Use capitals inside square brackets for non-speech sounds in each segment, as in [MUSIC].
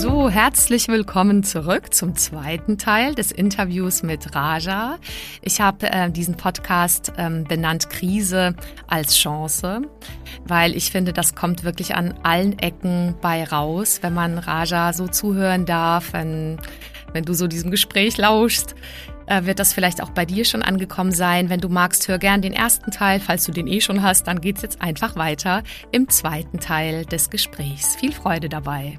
So, herzlich willkommen zurück zum zweiten Teil des Interviews mit Raja. Ich habe äh, diesen Podcast ähm, benannt Krise als Chance, weil ich finde, das kommt wirklich an allen Ecken bei raus, wenn man Raja so zuhören darf, wenn, wenn du so diesem Gespräch lauschst äh, wird das vielleicht auch bei dir schon angekommen sein. Wenn du magst, hör gern den ersten Teil. Falls du den eh schon hast, dann geht's jetzt einfach weiter im zweiten Teil des Gesprächs. Viel Freude dabei.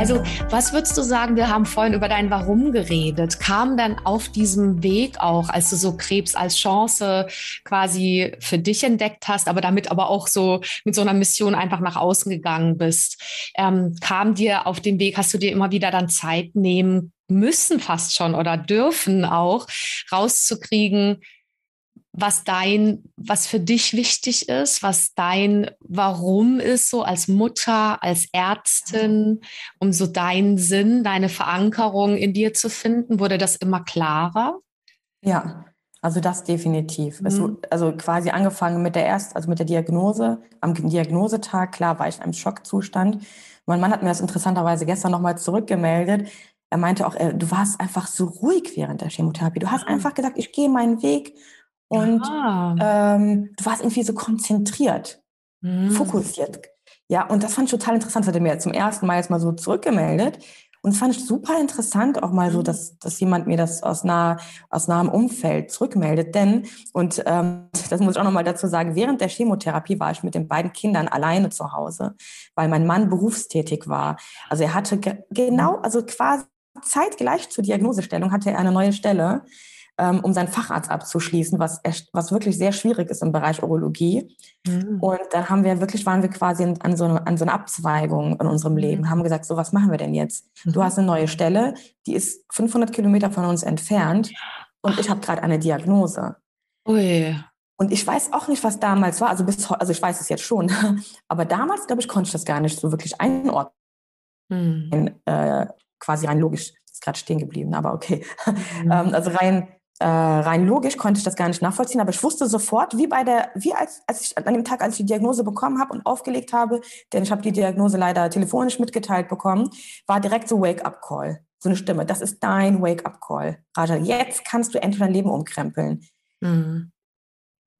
Also, was würdest du sagen? Wir haben vorhin über dein Warum geredet. Kam dann auf diesem Weg auch, als du so Krebs als Chance quasi für dich entdeckt hast, aber damit aber auch so mit so einer Mission einfach nach außen gegangen bist, ähm, kam dir auf dem Weg, hast du dir immer wieder dann Zeit nehmen müssen fast schon oder dürfen auch rauszukriegen, was dein, was für dich wichtig ist, was dein Warum ist, so als Mutter, als Ärztin, um so deinen Sinn, deine Verankerung in dir zu finden? Wurde das immer klarer? Ja, also das definitiv. Mhm. also quasi angefangen mit der erst, also mit der Diagnose, am Diagnosetag, klar war ich in einem Schockzustand. Mein Mann hat mir das interessanterweise gestern nochmal zurückgemeldet. Er meinte auch, du warst einfach so ruhig während der Chemotherapie. Du hast ah. einfach gesagt, ich gehe meinen Weg und ähm, du warst irgendwie so konzentriert, mhm. fokussiert. Ja, und das fand ich total interessant. Das hat er mir zum ersten Mal jetzt mal so zurückgemeldet. Und das fand ich super interessant, auch mal so, mhm. dass, dass jemand mir das aus, nah, aus nahem Umfeld zurückmeldet. Denn, und ähm, das muss ich auch nochmal dazu sagen, während der Chemotherapie war ich mit den beiden Kindern alleine zu Hause, weil mein Mann berufstätig war. Also er hatte ge genau, also quasi zeitgleich zur Diagnosestellung hatte er eine neue Stelle um seinen Facharzt abzuschließen, was, was wirklich sehr schwierig ist im Bereich Urologie. Mhm. Und dann haben wir wirklich, waren wir quasi an so, eine, an so einer Abzweigung in unserem mhm. Leben, mhm. haben gesagt, so was machen wir denn jetzt? Mhm. Du hast eine neue Stelle, die ist 500 Kilometer von uns entfernt und ich habe gerade eine Diagnose. Ui. Und ich weiß auch nicht, was damals war. Also, bis, also ich weiß es jetzt schon. [LAUGHS] Aber damals, glaube ich, konnte ich das gar nicht so wirklich einordnen. Mhm. Äh, quasi rein logisch. Ist gerade stehen geblieben, aber okay. Mhm. [LAUGHS] ähm, also rein äh, rein logisch konnte ich das gar nicht nachvollziehen, aber ich wusste sofort, wie bei der, wie als, als ich an dem Tag, als ich die Diagnose bekommen habe und aufgelegt habe, denn ich habe die Diagnose leider telefonisch mitgeteilt bekommen, war direkt so Wake-up-Call. So eine Stimme, das ist dein Wake-up-Call. Raja, jetzt kannst du endlich dein Leben umkrempeln. Mhm.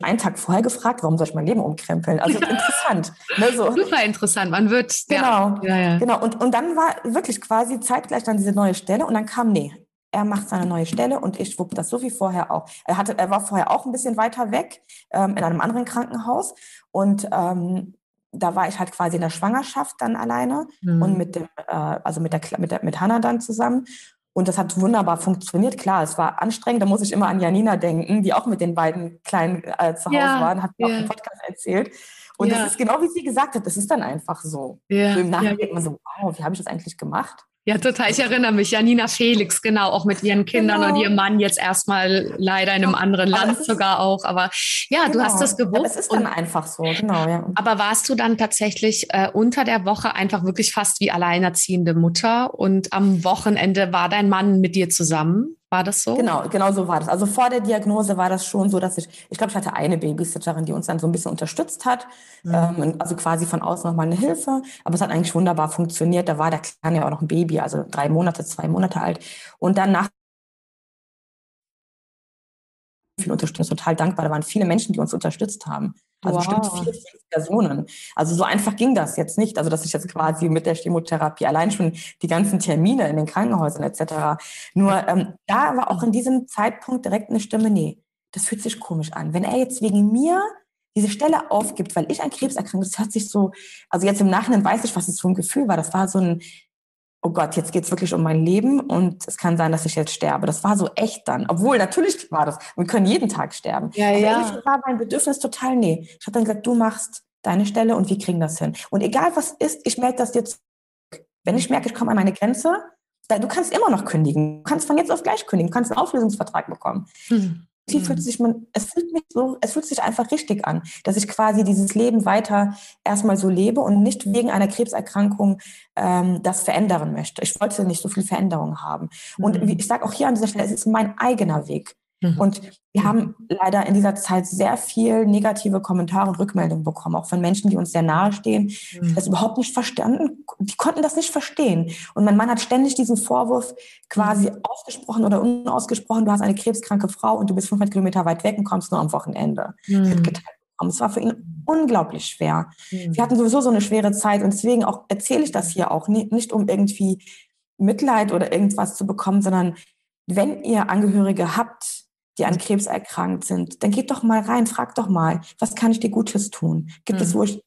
Einen Tag vorher gefragt, warum soll ich mein Leben umkrempeln? Also [LAUGHS] interessant. Ne, so. Super interessant. Man wird. Genau. Ja, ja. Genau. Und, und dann war wirklich quasi zeitgleich dann diese neue Stelle und dann kam, nee, er macht seine neue Stelle und ich wupp das so wie vorher auch. Er, hatte, er war vorher auch ein bisschen weiter weg ähm, in einem anderen Krankenhaus und ähm, da war ich halt quasi in der Schwangerschaft dann alleine mhm. und mit dem, äh, also mit der, mit der, mit Hannah dann zusammen. Und das hat wunderbar funktioniert. Klar, es war anstrengend. Da muss ich immer an Janina denken, die auch mit den beiden Kleinen äh, zu Hause ja, waren, hat mir ja. auch im Podcast erzählt. Und ja. das ist genau wie sie gesagt hat, das ist dann einfach so. Ja. so Im Nachhinein denkt man so, wow, wie habe ich das eigentlich gemacht? Ja, total. Ich erinnere mich, Janina Felix, genau, auch mit ihren Kindern genau. und ihrem Mann jetzt erstmal leider in einem anderen Land sogar auch. Aber ja, genau. du hast genau. das gewusst. Es ist dann einfach so, genau, ja. Aber warst du dann tatsächlich äh, unter der Woche einfach wirklich fast wie alleinerziehende Mutter und am Wochenende war dein Mann mit dir zusammen? War das so? Genau, genau so war das. Also vor der Diagnose war das schon so, dass ich, ich glaube, ich hatte eine Babysitterin, die uns dann so ein bisschen unterstützt hat. Mhm. Ähm, also quasi von außen nochmal eine Hilfe. Aber es hat eigentlich wunderbar funktioniert. Da war der Kleine ja auch noch ein Baby, also drei Monate, zwei Monate alt. Und dann nach viel Unterstützung, total dankbar. Da waren viele Menschen, die uns unterstützt haben. Also wow. bestimmt vier, fünf Personen. Also so einfach ging das jetzt nicht. Also dass ich jetzt quasi mit der Chemotherapie allein schon die ganzen Termine in den Krankenhäusern etc. Nur ähm, da war auch in diesem Zeitpunkt direkt eine Stimme, nee, das fühlt sich komisch an. Wenn er jetzt wegen mir diese Stelle aufgibt, weil ich an Krebs erkrankt, das hat sich so, also jetzt im Nachhinein weiß ich, was das für ein Gefühl war. Das war so ein, oh Gott, jetzt geht's wirklich um mein Leben und es kann sein, dass ich jetzt sterbe. Das war so echt dann. Obwohl, natürlich war das, wir können jeden Tag sterben. Ja, Aber ja. war mein Bedürfnis total, nee. Ich habe dann gesagt, du machst deine Stelle und wir kriegen das hin. Und egal was ist, ich melde das dir zurück. Wenn ich merke, ich komme an meine Grenze, du kannst immer noch kündigen. Du kannst von jetzt auf gleich kündigen. Du kannst einen Auflösungsvertrag bekommen. Hm tief fühlt mhm. sich man, es fühlt mich so, es fühlt sich einfach richtig an, dass ich quasi dieses Leben weiter erstmal so lebe und nicht wegen einer Krebserkrankung ähm, das verändern möchte. Ich wollte nicht so viel Veränderung haben. Und mhm. ich sage auch hier an dieser Stelle, es ist mein eigener Weg. Mhm. Und wir haben leider in dieser Zeit sehr viel negative Kommentare und Rückmeldungen bekommen, auch von Menschen, die uns sehr nahe stehen, die mhm. das überhaupt nicht verstanden, die konnten das nicht verstehen. Und mein Mann hat ständig diesen Vorwurf quasi mhm. ausgesprochen oder unausgesprochen, du hast eine krebskranke Frau und du bist 500 Kilometer weit weg und kommst nur am Wochenende. Mhm. Es war für ihn unglaublich schwer. Mhm. Wir hatten sowieso so eine schwere Zeit und deswegen auch erzähle ich das hier auch nicht, nicht um irgendwie Mitleid oder irgendwas zu bekommen, sondern wenn ihr Angehörige habt, die an Krebs erkrankt sind, dann geht doch mal rein, frag doch mal, was kann ich dir Gutes tun? Gibt mhm. es, wo ich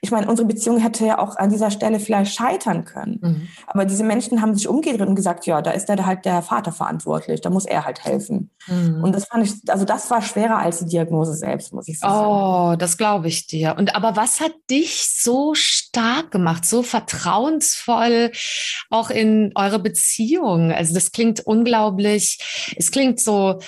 ich meine, unsere Beziehung hätte ja auch an dieser Stelle vielleicht scheitern können. Mhm. Aber diese Menschen haben sich umgedreht und gesagt, ja, da ist der halt der Vater verantwortlich, da muss er halt helfen. Mhm. Und das fand ich, also das war schwerer als die Diagnose selbst, muss ich sagen. Oh, das glaube ich dir. Und aber was hat dich so stark gemacht, so vertrauensvoll auch in eure Beziehung? Also das klingt unglaublich, es klingt so,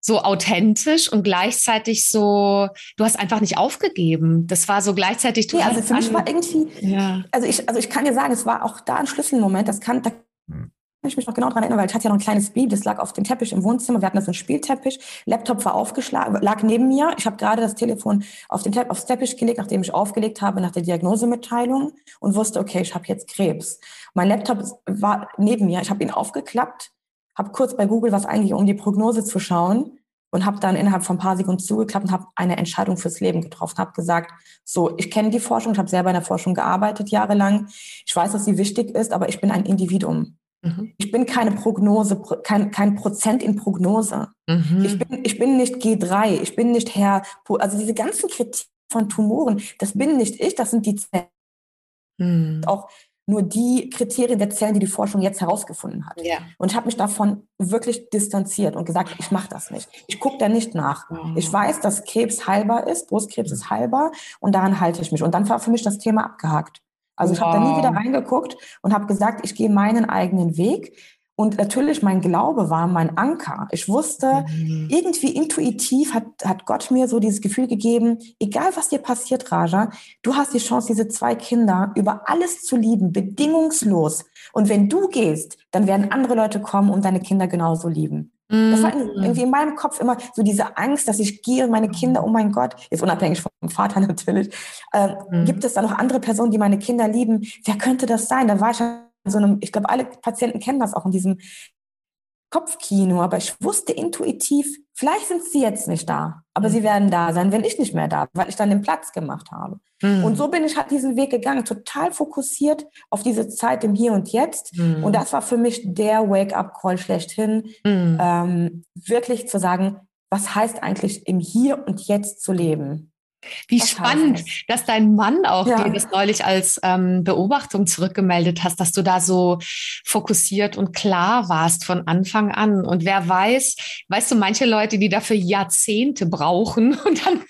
so authentisch und gleichzeitig so, du hast einfach nicht aufgegeben. Das war so gleichzeitig, du ja, also für mich war irgendwie, ja. also ich, also ich kann dir sagen, es war auch da ein Schlüsselmoment, das kann, da kann ich mich noch genau dran erinnern, weil ich hatte ja noch ein kleines Baby, das lag auf dem Teppich im Wohnzimmer, wir hatten da so einen Spielteppich, Laptop war aufgeschlagen, lag neben mir, ich habe gerade das Telefon auf den aufs Teppich gelegt, nachdem ich aufgelegt habe nach der Diagnosemitteilung und wusste, okay, ich habe jetzt Krebs. Mein Laptop war neben mir, ich habe ihn aufgeklappt, habe kurz bei Google was eigentlich um die Prognose zu schauen und habe dann innerhalb von ein paar Sekunden zugeklappt und habe eine Entscheidung fürs Leben getroffen. Habe gesagt, so, ich kenne die Forschung, ich habe selber in der Forschung gearbeitet jahrelang. Ich weiß, dass sie wichtig ist, aber ich bin ein Individuum. Mhm. Ich bin keine Prognose, kein, kein Prozent in Prognose. Mhm. Ich, bin, ich bin nicht G3, ich bin nicht Herr, also diese ganzen Kritik von Tumoren, das bin nicht ich, das sind die Zellen. Mhm. Auch nur die Kriterien der Zellen, die die Forschung jetzt herausgefunden hat. Ja. Und ich habe mich davon wirklich distanziert und gesagt, ich mache das nicht. Ich gucke da nicht nach. Mhm. Ich weiß, dass Krebs heilbar ist, Brustkrebs ist heilbar und daran halte ich mich. Und dann war für mich das Thema abgehakt. Also ich wow. habe da nie wieder reingeguckt und habe gesagt, ich gehe meinen eigenen Weg. Und natürlich, mein Glaube war mein Anker. Ich wusste, mhm. irgendwie intuitiv hat, hat Gott mir so dieses Gefühl gegeben, egal was dir passiert, Raja, du hast die Chance, diese zwei Kinder über alles zu lieben, bedingungslos. Und wenn du gehst, dann werden andere Leute kommen und deine Kinder genauso lieben. Mhm. Das war mhm. irgendwie in meinem Kopf immer so diese Angst, dass ich gehe und meine Kinder, oh mein Gott, jetzt unabhängig vom Vater [LAUGHS] natürlich, äh, mhm. gibt es da noch andere Personen, die meine Kinder lieben? Wer könnte das sein? Da war ich so einem, ich glaube, alle Patienten kennen das auch in diesem Kopfkino, aber ich wusste intuitiv, vielleicht sind sie jetzt nicht da, aber mhm. sie werden da sein, wenn ich nicht mehr da bin, weil ich dann den Platz gemacht habe. Mhm. Und so bin ich halt diesen Weg gegangen, total fokussiert auf diese Zeit im Hier und Jetzt. Mhm. Und das war für mich der Wake-up-Call schlechthin, mhm. ähm, wirklich zu sagen, was heißt eigentlich im Hier und Jetzt zu leben? Wie spannend, dass dein Mann auch ja. dir das neulich als ähm, Beobachtung zurückgemeldet hast, dass du da so fokussiert und klar warst von Anfang an. Und wer weiß, weißt du, manche Leute, die dafür Jahrzehnte brauchen [LAUGHS] und dann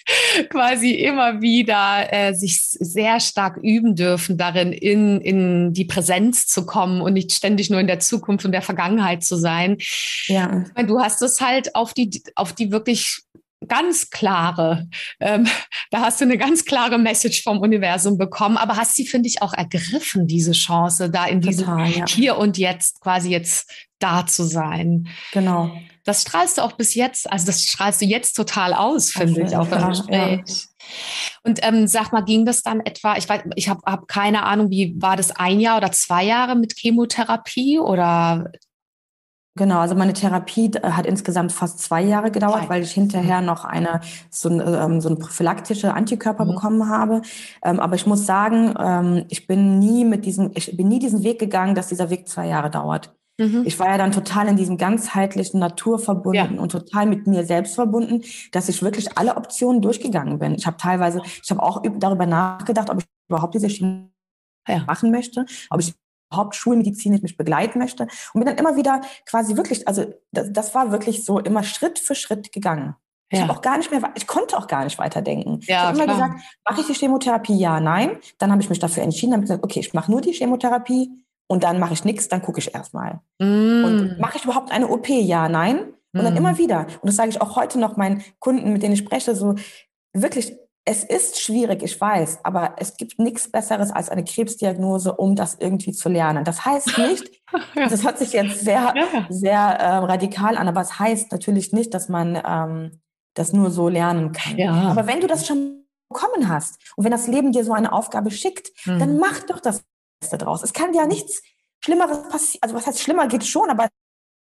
quasi immer wieder äh, sich sehr stark üben dürfen, darin in, in die Präsenz zu kommen und nicht ständig nur in der Zukunft und der Vergangenheit zu sein. Ja. Du hast es halt auf die, auf die wirklich ganz klare, ähm, da hast du eine ganz klare Message vom Universum bekommen, aber hast sie, finde ich, auch ergriffen, diese Chance, da in diesem Total, ja. Hier und Jetzt quasi jetzt da zu sein. Genau. Das strahlst du auch bis jetzt, also das strahlst du jetzt total aus, finde ich, auch im Gespräch. Ja. Und ähm, sag mal, ging das dann etwa, ich weiß, ich habe hab keine Ahnung, wie war das ein Jahr oder zwei Jahre mit Chemotherapie oder Genau, also meine Therapie äh, hat insgesamt fast zwei Jahre gedauert, weil ich hinterher noch eine so, ähm, so eine prophylaktische Antikörper mhm. bekommen habe. Ähm, aber ich muss sagen, ähm, ich bin nie mit diesem, ich bin nie diesen Weg gegangen, dass dieser Weg zwei Jahre dauert. Mhm. Ich war ja dann total in diesem ganzheitlichen Natur verbunden ja. und total mit mir selbst verbunden, dass ich wirklich alle Optionen durchgegangen bin. Ich habe teilweise, ich habe auch darüber nachgedacht, ob ich überhaupt diese Schiene ja. machen möchte, ob ich überhaupt schulmedizinisch mich begleiten möchte und bin dann immer wieder quasi wirklich, also das, das war wirklich so immer Schritt für Schritt gegangen. Ja. Ich habe auch gar nicht mehr, ich konnte auch gar nicht weiterdenken. Ja, ich habe immer gesagt, mache ich die Chemotherapie? Ja, nein. Dann habe ich mich dafür entschieden, habe gesagt, okay, ich mache nur die Chemotherapie und dann mache ich nichts, dann gucke ich erstmal. Mm. Und mache ich überhaupt eine OP? Ja, nein. Und mm. dann immer wieder. Und das sage ich auch heute noch meinen Kunden, mit denen ich spreche, so wirklich es ist schwierig, ich weiß, aber es gibt nichts Besseres als eine Krebsdiagnose, um das irgendwie zu lernen. Das heißt nicht, [LAUGHS] das hört sich jetzt sehr, ja. sehr äh, radikal an, aber es heißt natürlich nicht, dass man ähm, das nur so lernen kann. Ja. Aber wenn du das schon bekommen hast und wenn das Leben dir so eine Aufgabe schickt, mhm. dann mach doch das Beste draus. Es kann ja nichts Schlimmeres passieren. Also was heißt schlimmer geht schon, aber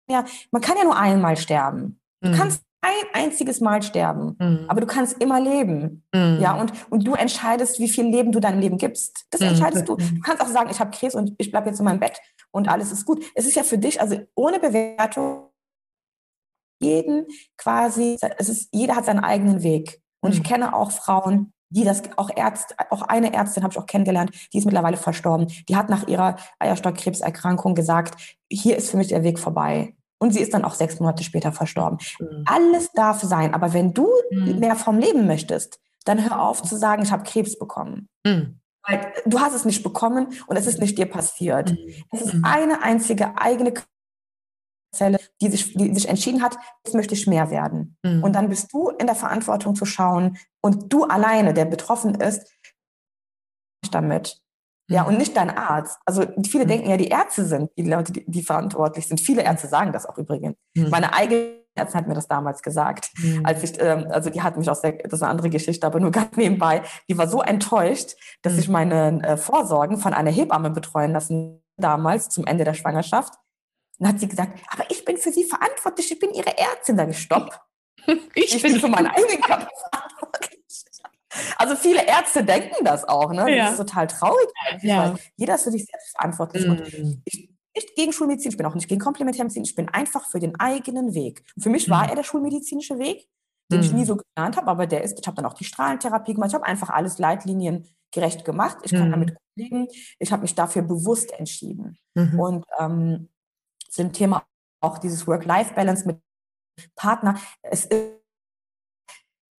ja, man kann ja nur einmal sterben. Du mhm. kannst ein einziges Mal sterben, mhm. aber du kannst immer leben. Mhm. Ja, und, und du entscheidest, wie viel Leben du deinem Leben gibst. Das mhm. entscheidest du. Du kannst auch sagen, ich habe Krebs und ich bleibe jetzt in meinem Bett und alles ist gut. Es ist ja für dich, also ohne Bewertung, jeden quasi, es ist, jeder hat seinen eigenen Weg. Und ich mhm. kenne auch Frauen, die das, auch Ärzte, auch eine Ärztin habe ich auch kennengelernt, die ist mittlerweile verstorben. Die hat nach ihrer Eierstockkrebserkrankung gesagt, hier ist für mich der Weg vorbei. Und sie ist dann auch sechs Monate später verstorben. Mhm. Alles darf sein, aber wenn du mhm. mehr vom Leben möchtest, dann hör auf zu sagen, ich habe Krebs bekommen. Mhm. Weil du hast es nicht bekommen und es ist nicht dir passiert. Mhm. Es ist mhm. eine einzige eigene Zelle, die sich, die sich entschieden hat, jetzt möchte ich mehr werden. Mhm. Und dann bist du in der Verantwortung zu schauen und du alleine, der betroffen ist, damit. Ja, und nicht dein Arzt. Also viele mhm. denken ja, die Ärzte sind die Leute, die, die, verantwortlich sind. Viele Ärzte sagen das auch übrigens. Mhm. Meine eigene Ärztin hat mir das damals gesagt, mhm. als ich, ähm, also die hat mich aus der, das ist eine andere Geschichte, aber nur [LAUGHS] ganz nebenbei, die war so enttäuscht, dass mhm. ich meine äh, Vorsorgen von einer Hebamme betreuen lassen damals zum Ende der Schwangerschaft. Und hat sie gesagt, aber ich bin für sie verantwortlich, ich bin ihre Ärztin. Da gestoppt. [LAUGHS] ich, ich bin für meinen [LAUGHS] eigenen Körper verantwortlich. Also viele Ärzte denken das auch, ne? Das ist total traurig. Ja. Jeder ist für sich selbst verantwortlich. Mhm. Ich, nicht gegen Schulmedizin, ich bin auch nicht gegen Komplementärmedizin, ich bin einfach für den eigenen Weg. Und für mich mhm. war er der schulmedizinische Weg, den mhm. ich nie so gelernt habe, aber der ist, ich habe dann auch die Strahlentherapie gemacht, ich habe einfach alles leitliniengerecht gemacht. Ich kann mhm. damit leben. Ich habe mich dafür bewusst entschieden. Mhm. Und ähm, zum Thema auch dieses Work-Life-Balance mit Partner, es ist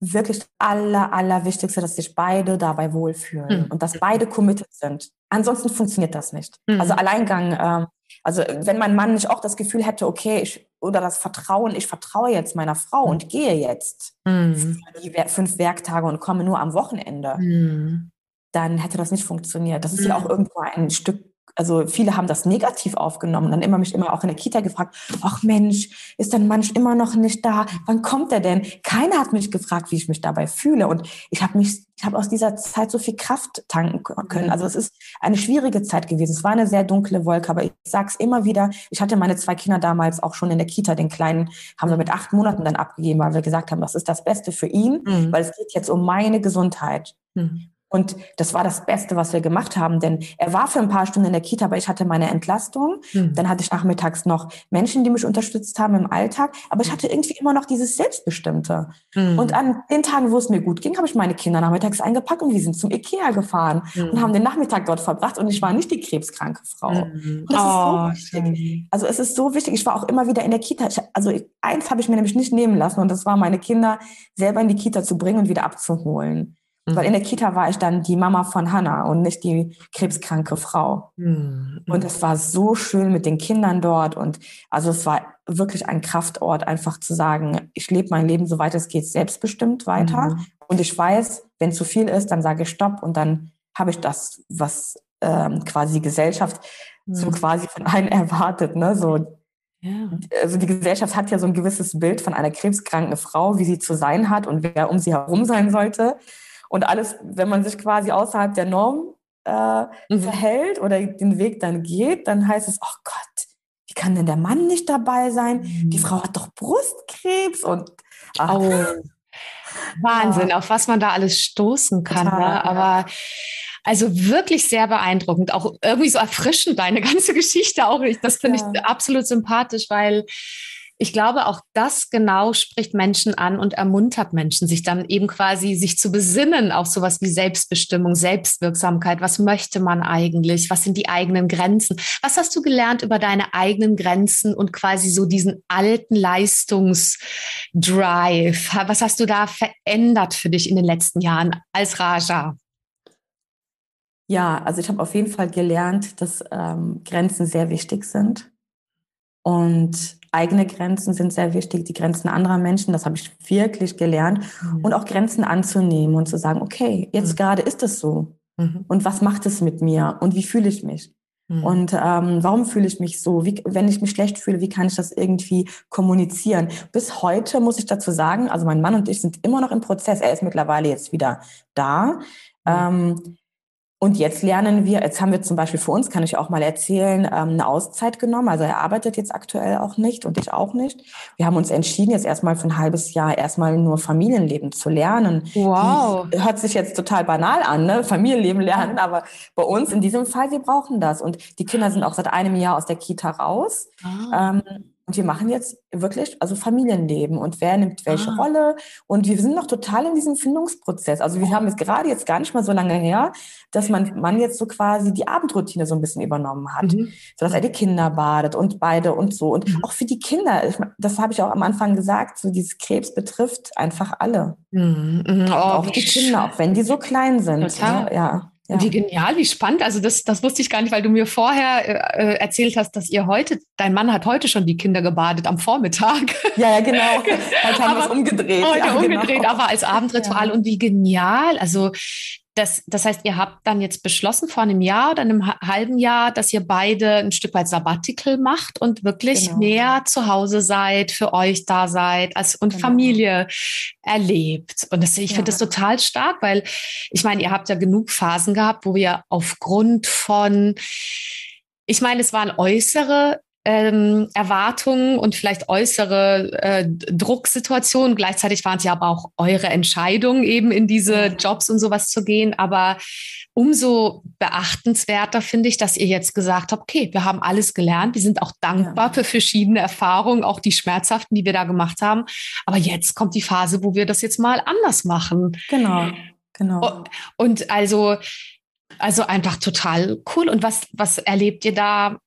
wirklich aller, aller Wichtigste, dass sich beide dabei wohlfühlen mhm. und dass beide committed sind. Ansonsten funktioniert das nicht. Mhm. Also Alleingang, ähm, also wenn mein Mann nicht auch das Gefühl hätte, okay, ich, oder das Vertrauen, ich vertraue jetzt meiner Frau und gehe jetzt mhm. fünf Werktage und komme nur am Wochenende, hm. dann hätte das nicht funktioniert. Das ist ja auch hm. irgendwo ein Stück also viele haben das negativ aufgenommen und dann immer mich immer auch in der Kita gefragt, ach Mensch, ist dein Mann immer noch nicht da? Wann kommt er denn? Keiner hat mich gefragt, wie ich mich dabei fühle und ich habe mich ich habe aus dieser Zeit so viel Kraft tanken können. Also es ist eine schwierige Zeit gewesen. Es war eine sehr dunkle Wolke, aber ich sage es immer wieder, ich hatte meine zwei Kinder damals auch schon in der Kita, den Kleinen haben wir mit acht Monaten dann abgegeben, weil wir gesagt haben, das ist das Beste für ihn, mhm. weil es geht jetzt um meine Gesundheit. Mhm. Und das war das Beste, was wir gemacht haben, denn er war für ein paar Stunden in der Kita, aber ich hatte meine Entlastung. Mhm. Dann hatte ich nachmittags noch Menschen, die mich unterstützt haben im Alltag, aber ich hatte irgendwie immer noch dieses Selbstbestimmte. Mhm. Und an den Tagen, wo es mir gut ging, habe ich meine Kinder nachmittags eingepackt und wir sind zum Ikea gefahren mhm. und haben den Nachmittag dort verbracht und ich war nicht die krebskranke Frau. Das oh, ist so wichtig. Also es ist so wichtig. Ich war auch immer wieder in der Kita. Ich, also eins habe ich mir nämlich nicht nehmen lassen und das war meine Kinder selber in die Kita zu bringen und wieder abzuholen. Mhm. Weil in der Kita war ich dann die Mama von Hannah und nicht die krebskranke Frau. Mhm. Und es war so schön mit den Kindern dort. Und also es war wirklich ein Kraftort, einfach zu sagen, ich lebe mein Leben, soweit es geht, selbstbestimmt weiter. Mhm. Und ich weiß, wenn zu viel ist, dann sage ich Stopp und dann habe ich das, was ähm, quasi die Gesellschaft so mhm. quasi von einem [LAUGHS] erwartet. Ne? So, ja. Also die Gesellschaft hat ja so ein gewisses Bild von einer krebskranken Frau, wie sie zu sein hat und wer um sie herum sein sollte. Und alles, wenn man sich quasi außerhalb der Norm äh, mhm. verhält oder den Weg dann geht, dann heißt es, oh Gott, wie kann denn der Mann nicht dabei sein? Mhm. Die Frau hat doch Brustkrebs und ach. Oh. [LAUGHS] Wahnsinn, ja. auf was man da alles stoßen kann. Total, ne? Aber also wirklich sehr beeindruckend, auch irgendwie so erfrischend, deine [LAUGHS] ganze Geschichte auch. Das finde ja. ich absolut sympathisch, weil ich glaube, auch das genau spricht Menschen an und ermuntert Menschen, sich dann eben quasi sich zu besinnen auf sowas wie Selbstbestimmung, Selbstwirksamkeit. Was möchte man eigentlich? Was sind die eigenen Grenzen? Was hast du gelernt über deine eigenen Grenzen und quasi so diesen alten Leistungsdrive? Was hast du da verändert für dich in den letzten Jahren als Raja? Ja, also ich habe auf jeden Fall gelernt, dass ähm, Grenzen sehr wichtig sind. Und eigene Grenzen sind sehr wichtig, die Grenzen anderer Menschen, das habe ich wirklich gelernt. Mhm. Und auch Grenzen anzunehmen und zu sagen, okay, jetzt mhm. gerade ist es so. Mhm. Und was macht es mit mir? Und wie fühle ich mich? Mhm. Und ähm, warum fühle ich mich so? Wie, wenn ich mich schlecht fühle, wie kann ich das irgendwie kommunizieren? Bis heute muss ich dazu sagen, also mein Mann und ich sind immer noch im Prozess. Er ist mittlerweile jetzt wieder da. Mhm. Ähm, und jetzt lernen wir, jetzt haben wir zum Beispiel für uns, kann ich auch mal erzählen, ähm, eine Auszeit genommen. Also er arbeitet jetzt aktuell auch nicht und ich auch nicht. Wir haben uns entschieden, jetzt erstmal für ein halbes Jahr erstmal nur Familienleben zu lernen. Wow. Die, hört sich jetzt total banal an, ne? Familienleben lernen, aber bei uns in diesem Fall, wir brauchen das. Und die Kinder sind auch seit einem Jahr aus der Kita raus. Ah. Ähm, und wir machen jetzt wirklich, also Familienleben und wer nimmt welche ah. Rolle. Und wir sind noch total in diesem Findungsprozess. Also wir haben es gerade jetzt gar nicht mal so lange her, dass man, man jetzt so quasi die Abendroutine so ein bisschen übernommen hat. Mhm. So dass er die Kinder badet und beide und so. Und mhm. auch für die Kinder, ich, das habe ich auch am Anfang gesagt, so dieses Krebs betrifft einfach alle. Mhm. mhm. Oh, auch die Kinder, auch wenn die so klein sind. Total. Ja. ja. Ja. Wie genial, wie spannend. Also das, das wusste ich gar nicht, weil du mir vorher äh, äh, erzählt hast, dass ihr heute, dein Mann hat heute schon die Kinder gebadet am Vormittag. [LAUGHS] Ja, ja, genau. [LAUGHS] Heute haben wir es umgedreht. Heute ja, umgedreht, genau. aber als Abendritual. Ja. Und wie genial. Also das, das heißt, ihr habt dann jetzt beschlossen vor einem Jahr oder einem halben Jahr, dass ihr beide ein Stück weit Sabbatical macht und wirklich genau. mehr zu Hause seid, für euch da seid als, und genau. Familie erlebt. Und das, ich ja. finde das total stark, weil ich meine, ihr habt ja genug Phasen gehabt, wo wir aufgrund von ich meine, es waren äußere ähm, Erwartungen und vielleicht äußere äh, Drucksituationen. Gleichzeitig waren es ja aber auch eure Entscheidungen, eben in diese Jobs und sowas zu gehen. Aber umso beachtenswerter finde ich, dass ihr jetzt gesagt habt, okay, wir haben alles gelernt. Wir sind auch dankbar ja. für verschiedene Erfahrungen, auch die schmerzhaften, die wir da gemacht haben. Aber jetzt kommt die Phase, wo wir das jetzt mal anders machen. Genau, genau. Und also, also einfach total cool. Und was, was erlebt ihr da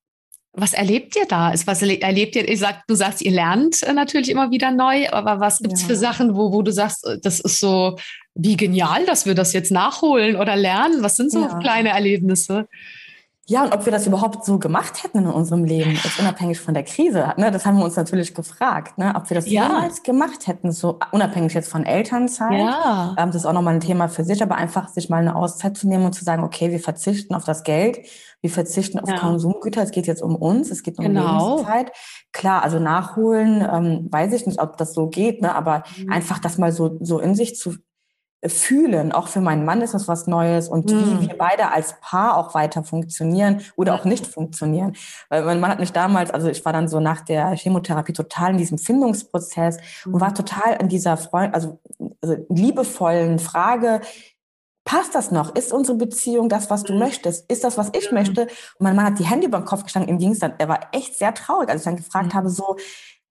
was erlebt ihr da? Was erlebt ihr? ihr sagt, du sagst, ihr lernt äh, natürlich immer wieder neu, aber was gibt es ja. für Sachen, wo, wo du sagst, äh, das ist so, wie genial, dass wir das jetzt nachholen oder lernen? Was sind so ja. kleine Erlebnisse? Ja, und ob wir das überhaupt so gemacht hätten in unserem Leben, jetzt unabhängig von der Krise, ne, das haben wir uns natürlich gefragt, ne, ob wir das ja. jemals gemacht hätten, so unabhängig jetzt von Elternzeit. Ja. Ähm, das ist auch nochmal ein Thema für sich, aber einfach sich mal eine Auszeit zu nehmen und zu sagen, okay, wir verzichten auf das Geld, wir verzichten auf ja. Konsumgüter, es geht jetzt um uns, es geht um genau. Lebenszeit. Klar, also nachholen, ähm, weiß ich nicht, ob das so geht, ne, aber mhm. einfach das mal so, so in sich zu fühlen. Auch für meinen Mann ist das was Neues und mhm. wie wir beide als Paar auch weiter funktionieren oder auch nicht funktionieren. Weil mein Mann hat mich damals, also ich war dann so nach der Chemotherapie total in diesem Findungsprozess mhm. und war total in dieser Freund, also, also liebevollen Frage, passt das noch? Ist unsere Beziehung das, was du mhm. möchtest? Ist das, was ich mhm. möchte? Und mein Mann hat die Hände über den Kopf gestanden, ihm ging es dann, er war echt sehr traurig, als ich dann gefragt mhm. habe, so,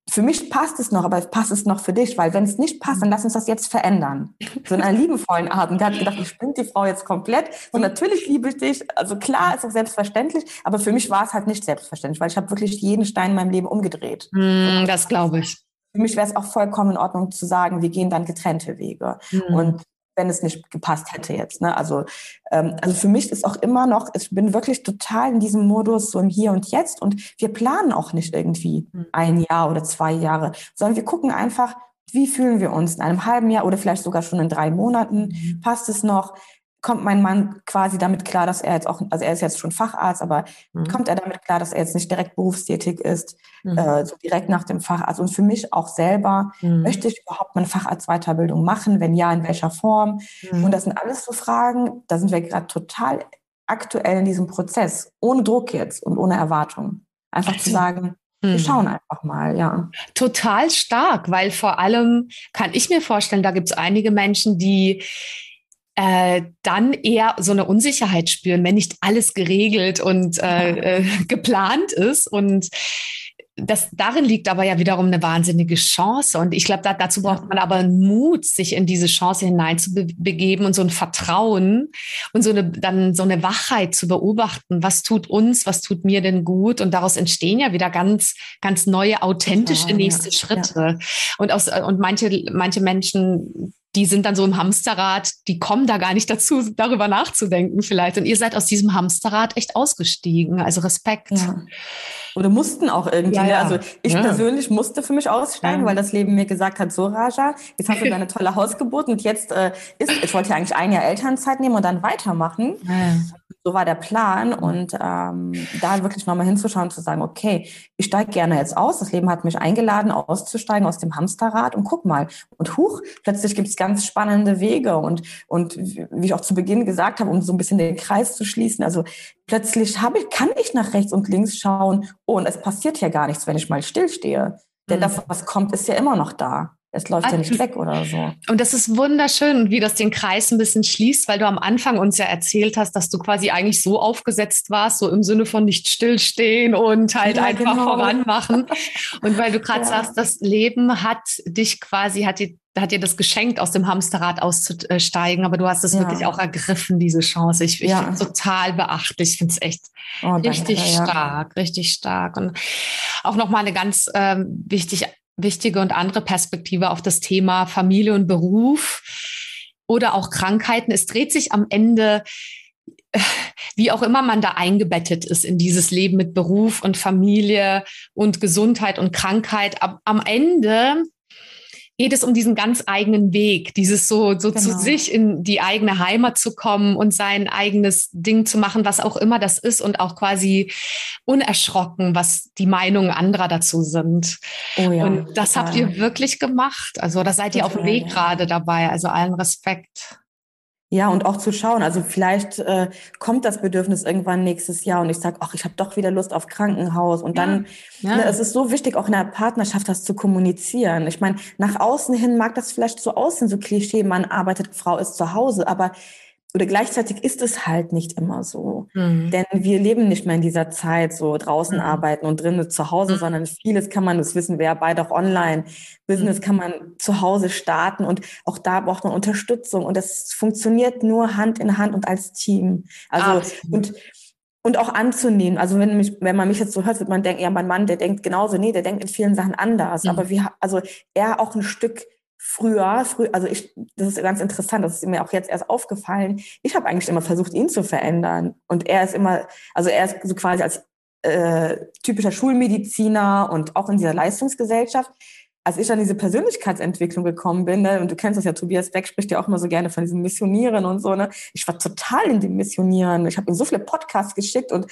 für mich passt es noch, aber passt es noch für dich? Weil wenn es nicht passt, dann lass uns das jetzt verändern. So in einer liebevollen Art. Und der hat gedacht, ich spinnt die Frau jetzt komplett. So natürlich liebe ich dich. Also klar, ist auch selbstverständlich. Aber für mich war es halt nicht selbstverständlich, weil ich habe wirklich jeden Stein in meinem Leben umgedreht. Mm, das glaube ich. Für mich wäre es auch vollkommen in Ordnung zu sagen, wir gehen dann getrennte Wege. Mm. Und wenn es nicht gepasst hätte jetzt. Ne? Also, ähm, also für mich ist auch immer noch, ich bin wirklich total in diesem Modus, so im Hier und Jetzt und wir planen auch nicht irgendwie mhm. ein Jahr oder zwei Jahre, sondern wir gucken einfach, wie fühlen wir uns in einem halben Jahr oder vielleicht sogar schon in drei Monaten? Mhm. Passt es noch? Kommt mein Mann quasi damit klar, dass er jetzt auch, also er ist jetzt schon Facharzt, aber mhm. kommt er damit klar, dass er jetzt nicht direkt berufstätig ist, mhm. äh, so direkt nach dem Facharzt. Und für mich auch selber, mhm. möchte ich überhaupt meine Facharztweiterbildung machen? Wenn ja, in welcher Form? Mhm. Und das sind alles so Fragen, da sind wir gerade total aktuell in diesem Prozess, ohne Druck jetzt und ohne Erwartung. Einfach zu sagen, wir hm. schauen einfach mal, ja. Total stark, weil vor allem kann ich mir vorstellen, da gibt es einige Menschen, die äh, dann eher so eine Unsicherheit spüren, wenn nicht alles geregelt und äh, äh, geplant ist. Und das, darin liegt aber ja wiederum eine wahnsinnige Chance. Und ich glaube, da, dazu braucht man aber Mut, sich in diese Chance hineinzubegeben und so ein Vertrauen und so eine, dann so eine Wachheit zu beobachten. Was tut uns, was tut mir denn gut? Und daraus entstehen ja wieder ganz, ganz neue, authentische nächste ja, Schritte. Ja. Und aus, und manche, manche Menschen die sind dann so im Hamsterrad, die kommen da gar nicht dazu, darüber nachzudenken vielleicht. Und ihr seid aus diesem Hamsterrad echt ausgestiegen. Also Respekt. Ja. Oder mussten auch irgendwie. Ja, ne? Also ich ja. persönlich musste für mich aussteigen, weil das Leben mir gesagt hat, so Raja, jetzt hast du deine tolle Hausgeburt und jetzt äh, ist, ich wollte ja eigentlich ein Jahr Elternzeit nehmen und dann weitermachen. So war der Plan. Und ähm, da wirklich nochmal hinzuschauen und zu sagen, okay, ich steige gerne jetzt aus. Das Leben hat mich eingeladen, auszusteigen aus dem Hamsterrad und guck mal. Und huch, plötzlich gibt es ganz spannende Wege. Und, und wie ich auch zu Beginn gesagt habe, um so ein bisschen den Kreis zu schließen, also plötzlich habe ich, kann ich nach rechts und links schauen, oh, und es passiert ja gar nichts, wenn ich mal stillstehe. Denn mhm. das, was kommt, ist ja immer noch da. Es läuft ja nicht weg oder so. Und das ist wunderschön, wie das den Kreis ein bisschen schließt, weil du am Anfang uns ja erzählt hast, dass du quasi eigentlich so aufgesetzt warst, so im Sinne von nicht stillstehen und halt ja, einfach genau. voranmachen. [LAUGHS] Und weil du gerade ja. sagst, das Leben hat dich quasi, hat dir, hat dir das geschenkt, aus dem Hamsterrad auszusteigen, aber du hast es ja. wirklich auch ergriffen, diese Chance. Ich, ich finde es total beachtlich. Ich finde es echt oh, richtig stark, richtig stark. Und auch nochmal eine ganz ähm, wichtig wichtige und andere Perspektive auf das Thema Familie und Beruf oder auch Krankheiten. Es dreht sich am Ende, wie auch immer man da eingebettet ist in dieses Leben mit Beruf und Familie und Gesundheit und Krankheit. Am Ende geht es um diesen ganz eigenen Weg, dieses so, so genau. zu sich in die eigene Heimat zu kommen und sein eigenes Ding zu machen, was auch immer das ist und auch quasi unerschrocken, was die Meinungen anderer dazu sind. Oh ja, und das total. habt ihr wirklich gemacht. Also da seid ihr auf dem Weg ja. gerade dabei. Also allen Respekt. Ja, und auch zu schauen, also vielleicht äh, kommt das Bedürfnis irgendwann nächstes Jahr und ich sage, ach, ich habe doch wieder Lust auf Krankenhaus. Und dann, ja. Ne, es ist so wichtig, auch in der Partnerschaft das zu kommunizieren. Ich meine, nach außen hin mag das vielleicht so aussehen, so Klischee, man arbeitet, Frau ist zu Hause, aber oder gleichzeitig ist es halt nicht immer so. Mhm. Denn wir leben nicht mehr in dieser Zeit, so draußen mhm. arbeiten und drinnen zu Hause, mhm. sondern vieles kann man, das wissen wir ja beide auch online, Business mhm. kann man zu Hause starten und auch da braucht man Unterstützung und das funktioniert nur Hand in Hand und als Team. Also Absolut. und und auch anzunehmen. Also wenn, mich, wenn man mich jetzt so hört, wird man denken, ja, mein Mann, der denkt genauso. Nee, der denkt in vielen Sachen anders. Mhm. Aber wir, also er auch ein Stück früher, früh, also ich, das ist ganz interessant, das ist mir auch jetzt erst aufgefallen. Ich habe eigentlich immer versucht, ihn zu verändern. Und er ist immer, also er ist so quasi als äh, typischer Schulmediziner und auch in dieser Leistungsgesellschaft. Als ich an diese Persönlichkeitsentwicklung gekommen bin, ne, und du kennst das ja, Tobias Beck spricht ja auch immer so gerne von diesen Missionieren und so, ne? Ich war total in den Missionieren. Ich habe ihm so viele Podcasts geschickt und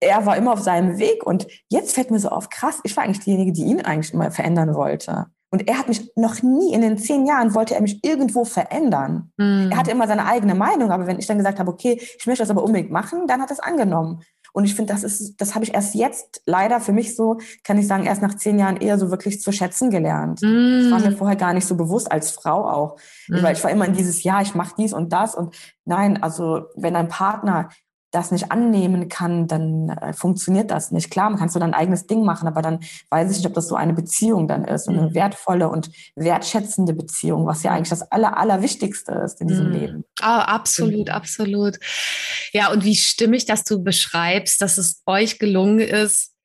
er war immer auf seinem Weg. Und jetzt fällt mir so auf, krass, ich war eigentlich diejenige, die ihn eigentlich immer verändern wollte. Und er hat mich noch nie in den zehn Jahren wollte er mich irgendwo verändern. Mhm. Er hatte immer seine eigene Meinung, aber wenn ich dann gesagt habe, okay, ich möchte das aber unbedingt machen, dann hat er es angenommen. Und ich finde, das ist, das habe ich erst jetzt leider für mich so, kann ich sagen, erst nach zehn Jahren eher so wirklich zu schätzen gelernt. Mm. Das war mir vorher gar nicht so bewusst als Frau auch. Mm. Weil ich war immer in dieses, ja, ich mache dies und das und nein, also wenn ein Partner das nicht annehmen kann, dann äh, funktioniert das nicht. Klar, man kann so dein eigenes Ding machen, aber dann weiß ich nicht, ob das so eine Beziehung dann ist, eine mhm. wertvolle und wertschätzende Beziehung, was ja eigentlich das Aller, Allerwichtigste ist in diesem mhm. Leben. Oh, absolut, mhm. absolut. Ja, und wie stimmig, dass du beschreibst, dass es euch gelungen ist,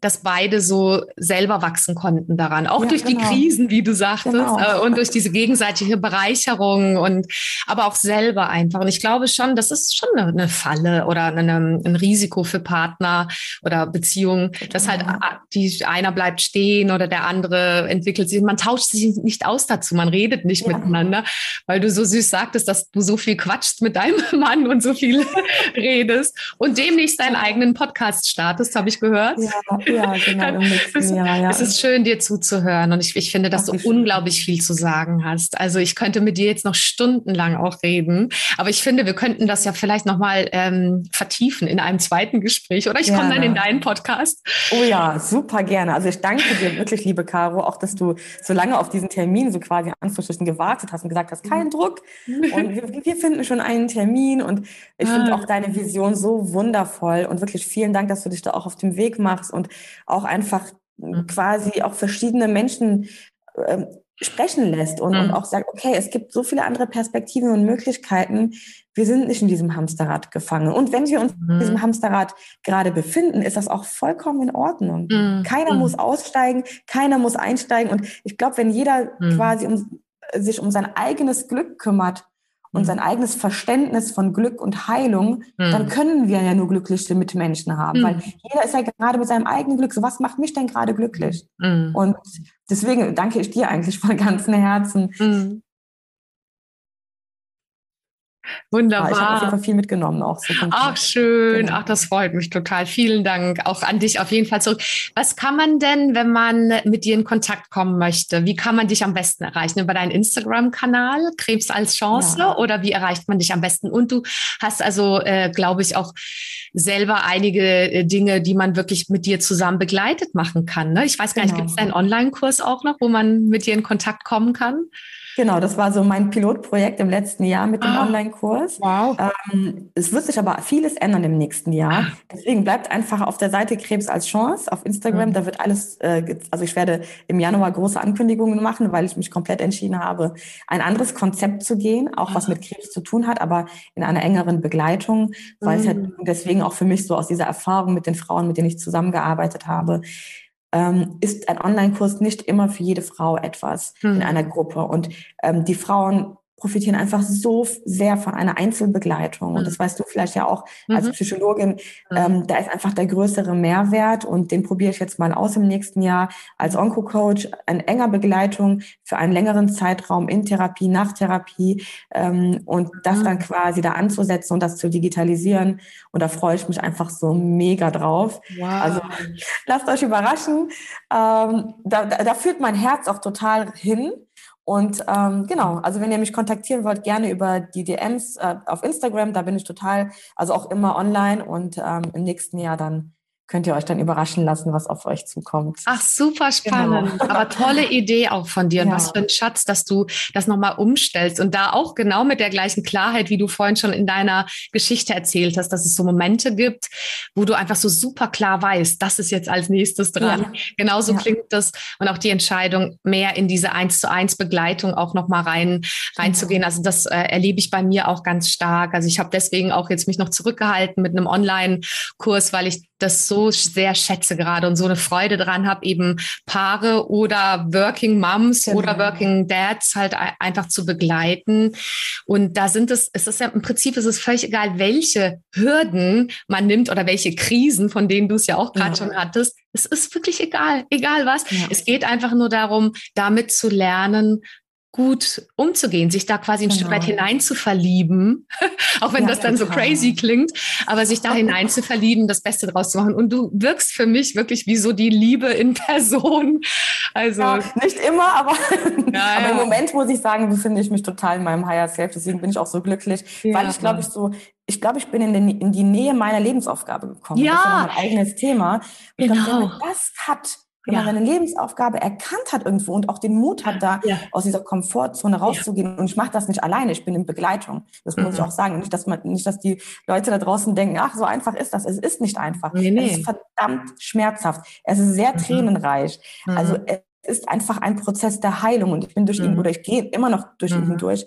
dass beide so selber wachsen konnten daran. Auch ja, durch genau. die Krisen, wie du sagtest, genau. äh, und durch diese gegenseitige Bereicherung und aber auch selber einfach. Und ich glaube schon, das ist schon eine, Falle oder eine, ein Risiko für Partner oder Beziehungen, dass halt die, einer bleibt stehen oder der andere entwickelt sich. Man tauscht sich nicht aus dazu, man redet nicht ja. miteinander, weil du so süß sagtest, dass du so viel quatschst mit deinem [LAUGHS] Mann und so viel redest und demnächst deinen eigenen Podcast startest, habe ich gehört. Ja. Ja, genau, ja. Es ist schön, dir zuzuhören und ich, ich finde, dass Ach, du unglaublich viel zu sagen hast. Also ich könnte mit dir jetzt noch stundenlang auch reden, aber ich finde, wir könnten das ja vielleicht nochmal ähm, vertiefen in einem zweiten Gespräch oder ich komme dann in deinen Podcast. Oh ja, super gerne. Also ich danke dir wirklich, liebe Caro, auch, dass du so lange auf diesen Termin so quasi anzuschichten gewartet hast und gesagt hast, kein Druck und wir, wir finden schon einen Termin und ich finde ah. auch deine Vision so wundervoll und wirklich vielen Dank, dass du dich da auch auf den Weg machst und auch einfach mhm. quasi auch verschiedene Menschen äh, sprechen lässt und, mhm. und auch sagt, okay, es gibt so viele andere Perspektiven und Möglichkeiten. Wir sind nicht in diesem Hamsterrad gefangen. Und wenn wir uns mhm. in diesem mhm. Hamsterrad gerade befinden, ist das auch vollkommen in Ordnung. Mhm. Keiner mhm. muss aussteigen, keiner muss einsteigen. Und ich glaube, wenn jeder quasi um, sich um sein eigenes Glück kümmert, und sein eigenes Verständnis von Glück und Heilung, mhm. dann können wir ja nur glückliche Mitmenschen haben. Mhm. Weil jeder ist ja gerade mit seinem eigenen Glück. So, was macht mich denn gerade glücklich? Mhm. Und deswegen danke ich dir eigentlich von ganzem Herzen, Wunderbar. Ich habe auf jeden Fall viel mitgenommen auch. So Ach, schön. Genau. Ach, das freut mich total. Vielen Dank auch an dich auf jeden Fall zurück. Was kann man denn, wenn man mit dir in Kontakt kommen möchte? Wie kann man dich am besten erreichen? Über deinen Instagram-Kanal, Krebs als Chance? Ja. Oder wie erreicht man dich am besten? Und du hast also, äh, glaube ich, auch selber einige äh, Dinge, die man wirklich mit dir zusammen begleitet machen kann. Ne? Ich weiß gar genau. nicht, gibt es einen Online-Kurs auch noch, wo man mit dir in Kontakt kommen kann? Genau, das war so mein Pilotprojekt im letzten Jahr mit dem ah, Online-Kurs. Wow. Ähm, es wird sich aber vieles ändern im nächsten Jahr. Deswegen bleibt einfach auf der Seite Krebs als Chance auf Instagram. Mhm. Da wird alles, äh, also ich werde im Januar große Ankündigungen machen, weil ich mich komplett entschieden habe, ein anderes Konzept zu gehen, auch was mit Krebs zu tun hat, aber in einer engeren Begleitung, weil mhm. es halt deswegen auch für mich so aus dieser Erfahrung mit den Frauen, mit denen ich zusammengearbeitet habe, ähm, ist ein Online-Kurs nicht immer für jede Frau etwas hm. in einer Gruppe. Und ähm, die Frauen profitieren einfach so sehr von einer Einzelbegleitung. Und das mhm. weißt du vielleicht ja auch als mhm. Psychologin. Mhm. Ähm, da ist einfach der größere Mehrwert und den probiere ich jetzt mal aus im nächsten Jahr als Onco-Coach in enger Begleitung für einen längeren Zeitraum in Therapie, nach Therapie ähm, und das dann quasi da anzusetzen und das zu digitalisieren. Und da freue ich mich einfach so mega drauf. Wow. Also [LAUGHS] lasst euch überraschen. Ähm, da, da, da führt mein Herz auch total hin. Und ähm, genau, also wenn ihr mich kontaktieren wollt, gerne über die DMs äh, auf Instagram, da bin ich total, also auch immer online und ähm, im nächsten Jahr dann könnt ihr euch dann überraschen lassen, was auf euch zukommt. Ach, super spannend. Genau. Aber tolle Idee auch von dir. Und ja. was für ein Schatz, dass du das nochmal umstellst und da auch genau mit der gleichen Klarheit, wie du vorhin schon in deiner Geschichte erzählt hast, dass es so Momente gibt, wo du einfach so super klar weißt, das ist jetzt als nächstes dran. Ja. Genauso ja. klingt das und auch die Entscheidung, mehr in diese eins zu eins Begleitung auch nochmal rein, reinzugehen. Also das äh, erlebe ich bei mir auch ganz stark. Also ich habe deswegen auch jetzt mich noch zurückgehalten mit einem Online-Kurs, weil ich das so sehr schätze gerade und so eine Freude dran habe, eben Paare oder Working Moms genau. oder Working Dads halt einfach zu begleiten. Und da sind es, es ist ja im Prinzip ist es völlig egal, welche Hürden man nimmt oder welche Krisen, von denen du es ja auch gerade ja. schon hattest. Es ist wirklich egal, egal was. Ja. Es geht einfach nur darum, damit zu lernen, gut umzugehen, sich da quasi ein genau. Stück weit genau. hinein zu verlieben, [LAUGHS] auch wenn ja, das dann so crazy klingt, aber sich da hinein zu verlieben, das Beste draus zu machen. Und du wirkst für mich wirklich wie so die Liebe in [LAUGHS] Person. Also ja, nicht immer, aber, [LAUGHS] ja, aber im Moment muss ich sagen, befinde ich mich total in meinem Higher Self. Deswegen bin ich auch so glücklich, weil ich glaube, ich so ich glaube, ich bin in, den, in, die Nähe meiner Lebensaufgabe gekommen. Ja. Das ist ja mein eigenes Thema. Und genau. wenn man das hat, wenn ja. man seine Lebensaufgabe erkannt hat irgendwo und auch den Mut hat, da ja. aus dieser Komfortzone rauszugehen. Ja. Und ich mache das nicht alleine, ich bin in Begleitung. Das muss mhm. ich auch sagen. Nicht dass, man, nicht, dass die Leute da draußen denken, ach, so einfach ist das. Es ist nicht einfach. Nee, nee. Es ist verdammt schmerzhaft. Es ist sehr mhm. tränenreich. Also mhm. es ist einfach ein Prozess der Heilung und ich bin durch ihn mhm. oder ich gehe immer noch durch ihn mhm. hindurch.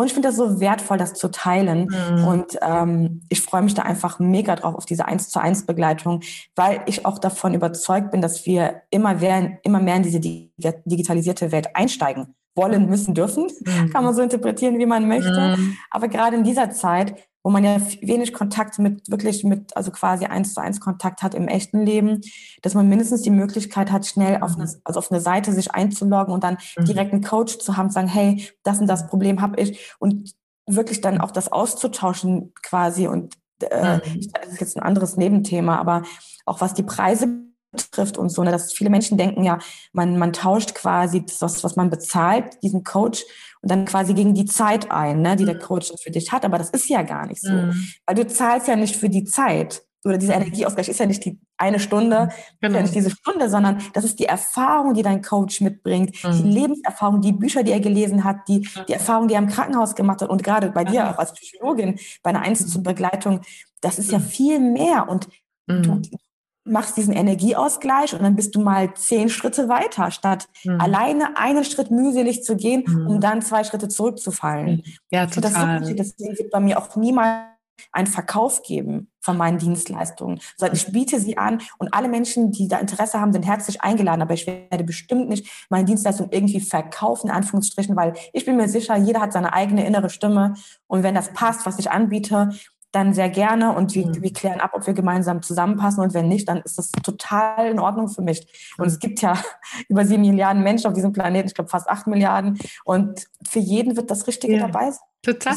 Und ich finde das so wertvoll, das zu teilen. Mhm. Und ähm, ich freue mich da einfach mega drauf auf diese eins zu eins Begleitung, weil ich auch davon überzeugt bin, dass wir immer mehr, immer mehr in diese digitalisierte Welt einsteigen wollen, müssen, dürfen. Mhm. Kann man so interpretieren, wie man möchte. Mhm. Aber gerade in dieser Zeit wo man ja wenig Kontakt mit, wirklich mit, also quasi eins zu eins Kontakt hat im echten Leben, dass man mindestens die Möglichkeit hat, schnell auf eine, also auf eine Seite sich einzuloggen und dann mhm. direkt einen Coach zu haben, sagen, hey, das und das Problem habe ich und wirklich dann auch das auszutauschen quasi und äh, mhm. das ist jetzt ein anderes Nebenthema, aber auch was die Preise trifft und so, ne, dass viele Menschen denken ja, man, man tauscht quasi das, was man bezahlt, diesen Coach und dann quasi gegen die Zeit ein, ne, die der mhm. Coach für dich hat. Aber das ist ja gar nicht so. Mhm. Weil du zahlst ja nicht für die Zeit. Oder dieser Energieausgleich ist ja nicht die eine Stunde, genau. ja nicht diese Stunde, sondern das ist die Erfahrung, die dein Coach mitbringt, mhm. die Lebenserfahrung, die Bücher, die er gelesen hat, die, die Erfahrung, die er im Krankenhaus gemacht hat und gerade bei dir auch als Psychologin, bei einer Einzelbegleitung, das ist ja mhm. viel mehr und mhm. du machst diesen Energieausgleich und dann bist du mal zehn Schritte weiter, statt mhm. alleine einen Schritt mühselig zu gehen, um mhm. dann zwei Schritte zurückzufallen. Mhm. Ja, total. Das ist so Deswegen wird bei mir auch niemals einen Verkauf geben von meinen Dienstleistungen, sondern ich biete sie an und alle Menschen, die da Interesse haben, sind herzlich eingeladen. Aber ich werde bestimmt nicht meine Dienstleistung irgendwie verkaufen, in Anführungsstrichen, weil ich bin mir sicher, jeder hat seine eigene innere Stimme und wenn das passt, was ich anbiete, dann sehr gerne und wir, mhm. wir klären ab, ob wir gemeinsam zusammenpassen und wenn nicht, dann ist das total in Ordnung für mich. Und es gibt ja [LAUGHS] über sieben Milliarden Menschen auf diesem Planeten, ich glaube fast acht Milliarden und für jeden wird das Richtige ja. dabei sein. Total.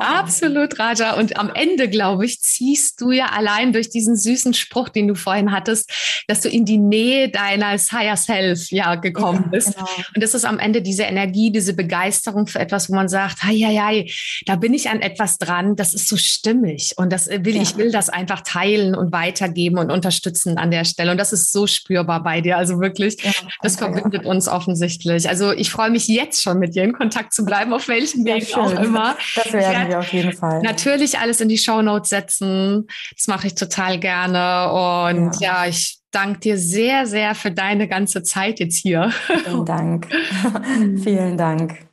Absolut, Raja. Und am Ende, glaube ich, ziehst du ja allein durch diesen süßen Spruch, den du vorhin hattest, dass du in die Nähe deiner Higher Self ja gekommen ja, bist. Genau. Und das ist am Ende diese Energie, diese Begeisterung für etwas, wo man sagt, hei, hei, hei, da bin ich an etwas dran, das ist so stimmig. Und das will, ja. ich will das einfach teilen und weitergeben und unterstützen an der Stelle. Und das ist so spürbar bei dir. Also wirklich, ja, das verbindet uns offensichtlich. Also ich freue mich jetzt schon mit dir in Kontakt zu bleiben, auf welchem Weg auch immer. Das werden wir auf jeden Fall. Natürlich alles in die Show Notes setzen. Das mache ich total gerne. Und ja, ja ich danke dir sehr, sehr für deine ganze Zeit jetzt hier. Vielen Dank. [LAUGHS] Vielen Dank.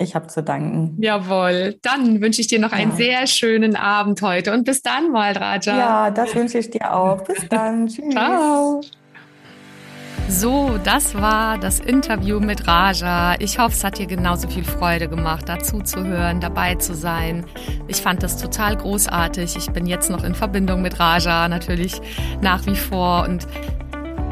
Ich habe zu danken. Jawohl. Dann wünsche ich dir noch ja. einen sehr schönen Abend heute und bis dann mal, Raja. Ja, das wünsche ich dir auch. Bis dann. [LAUGHS] Tschüss. Ciao. So, das war das Interview mit Raja. Ich hoffe, es hat dir genauso viel Freude gemacht, dazu zu hören, dabei zu sein. Ich fand das total großartig. Ich bin jetzt noch in Verbindung mit Raja natürlich nach wie vor und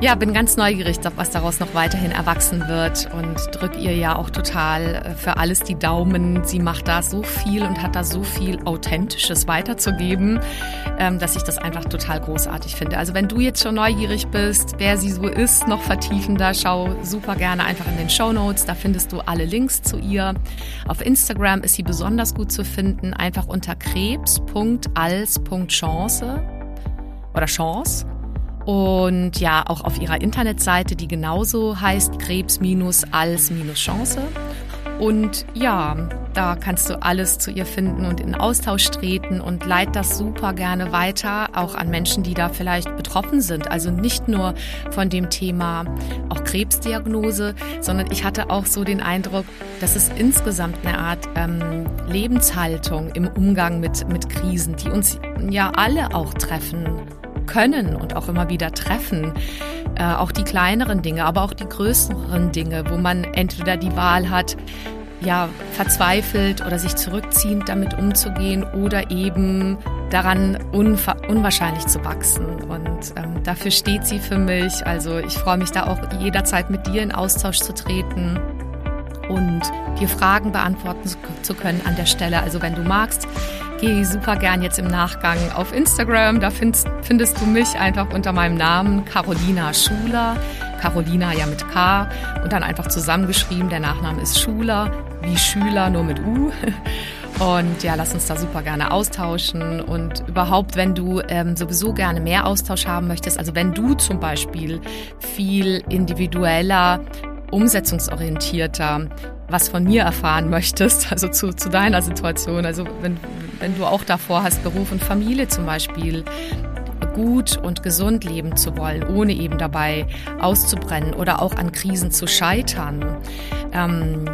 ja, bin ganz neugierig, was daraus noch weiterhin erwachsen wird und drück ihr ja auch total äh, für alles die Daumen. Sie macht da so viel und hat da so viel Authentisches weiterzugeben, ähm, dass ich das einfach total großartig finde. Also wenn du jetzt schon neugierig bist, wer sie so ist, noch vertiefender, schau super gerne einfach in den Show Notes. Da findest du alle Links zu ihr. Auf Instagram ist sie besonders gut zu finden, einfach unter krebs.als.chance oder Chance und ja, auch auf ihrer Internetseite, die genauso heißt Krebs-als-Chance. Und ja, da kannst du alles zu ihr finden und in Austausch treten und leit das super gerne weiter, auch an Menschen, die da vielleicht betroffen sind. Also nicht nur von dem Thema auch Krebsdiagnose, sondern ich hatte auch so den Eindruck, dass es insgesamt eine Art ähm, Lebenshaltung im Umgang mit, mit Krisen, die uns ja alle auch treffen können und auch immer wieder treffen. Äh, auch die kleineren Dinge, aber auch die größeren Dinge, wo man entweder die Wahl hat, ja, verzweifelt oder sich zurückziehend damit umzugehen oder eben daran unwahrscheinlich zu wachsen. Und ähm, dafür steht sie für mich. Also ich freue mich da auch jederzeit mit dir in Austausch zu treten und dir Fragen beantworten zu können an der Stelle. Also wenn du magst, geh super gern jetzt im Nachgang auf Instagram. Da findest, findest du mich einfach unter meinem Namen Carolina Schuler. Carolina ja mit K und dann einfach zusammengeschrieben. Der Nachname ist Schuler, wie Schüler, nur mit U. [LAUGHS] Und ja, lass uns da super gerne austauschen. Und überhaupt, wenn du ähm, sowieso gerne mehr Austausch haben möchtest, also wenn du zum Beispiel viel individueller umsetzungsorientierter was von mir erfahren möchtest, also zu, zu deiner Situation, also wenn, wenn du auch davor hast, Beruf und Familie zum Beispiel gut und gesund leben zu wollen, ohne eben dabei auszubrennen oder auch an Krisen zu scheitern. Ähm,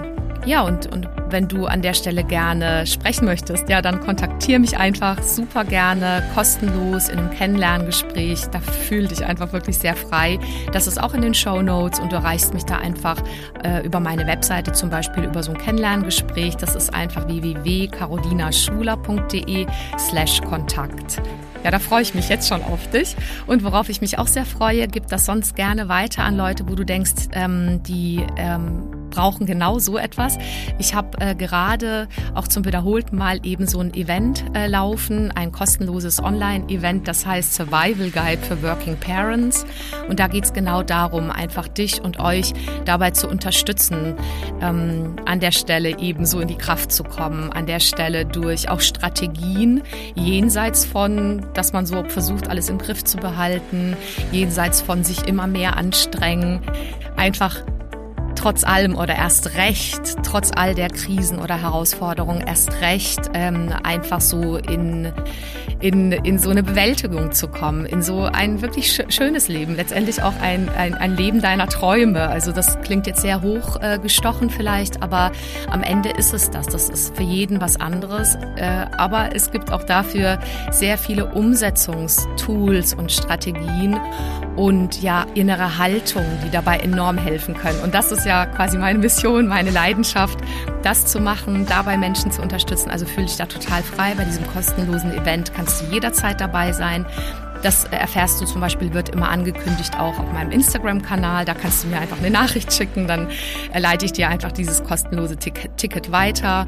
ja, und, und wenn du an der Stelle gerne sprechen möchtest, ja, dann kontaktiere mich einfach super gerne, kostenlos in einem Kennenlerngespräch. Da fühl dich einfach wirklich sehr frei. Das ist auch in den Show Notes und du erreichst mich da einfach äh, über meine Webseite, zum Beispiel über so ein Kennenlerngespräch. Das ist einfach www.carolinaschuler.de slash Kontakt. Ja, da freue ich mich jetzt schon auf dich. Und worauf ich mich auch sehr freue, gib das sonst gerne weiter an Leute, wo du denkst, ähm, die ähm, brauchen genau so etwas. Ich habe äh, gerade auch zum wiederholten Mal eben so ein Event äh, laufen, ein kostenloses Online-Event, das heißt Survival Guide für Working Parents. Und da geht es genau darum, einfach dich und euch dabei zu unterstützen, ähm, an der Stelle eben so in die Kraft zu kommen, an der Stelle durch auch Strategien jenseits von, dass man so versucht, alles im Griff zu behalten, jenseits von sich immer mehr anstrengen, einfach trotz allem oder erst recht, trotz all der Krisen oder Herausforderungen, erst recht ähm, einfach so in, in, in so eine Bewältigung zu kommen, in so ein wirklich sch schönes Leben, letztendlich auch ein, ein, ein Leben deiner Träume. Also das klingt jetzt sehr hoch äh, gestochen vielleicht, aber am Ende ist es das. Das ist für jeden was anderes. Äh, aber es gibt auch dafür sehr viele Umsetzungstools und Strategien und ja, innere Haltung, die dabei enorm helfen können. Und das ist ja quasi meine Mission, meine Leidenschaft, das zu machen, dabei Menschen zu unterstützen. Also fühle ich da total frei. Bei diesem kostenlosen Event kannst du jederzeit dabei sein. Das erfährst du zum Beispiel, wird immer angekündigt auch auf meinem Instagram-Kanal. Da kannst du mir einfach eine Nachricht schicken, dann leite ich dir einfach dieses kostenlose Ticket weiter.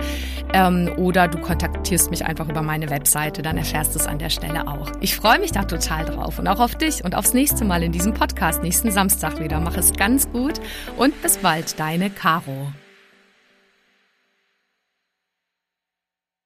Ähm, oder du kontaktierst mich einfach über meine Webseite, dann erfährst du es an der Stelle auch. Ich freue mich da total drauf und auch auf dich und aufs nächste Mal in diesem Podcast, nächsten Samstag wieder. Mach es ganz gut und bis bald, deine Caro.